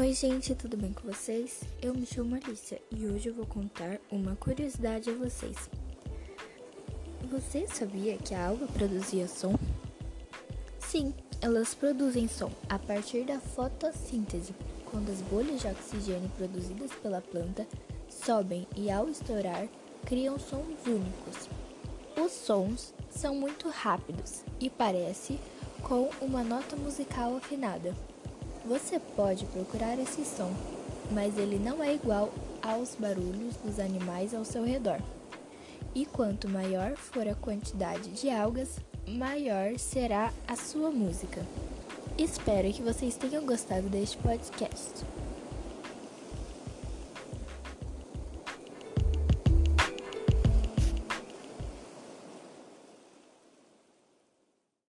Oi, gente, tudo bem com vocês? Eu me chamo Alicia e hoje eu vou contar uma curiosidade a vocês. Você sabia que a alga produzia som? Sim, elas produzem som a partir da fotossíntese, quando as bolhas de oxigênio produzidas pela planta sobem e, ao estourar, criam sons únicos. Os sons são muito rápidos e parece com uma nota musical afinada. Você pode procurar esse som, mas ele não é igual aos barulhos dos animais ao seu redor. E quanto maior for a quantidade de algas, maior será a sua música. Espero que vocês tenham gostado deste podcast.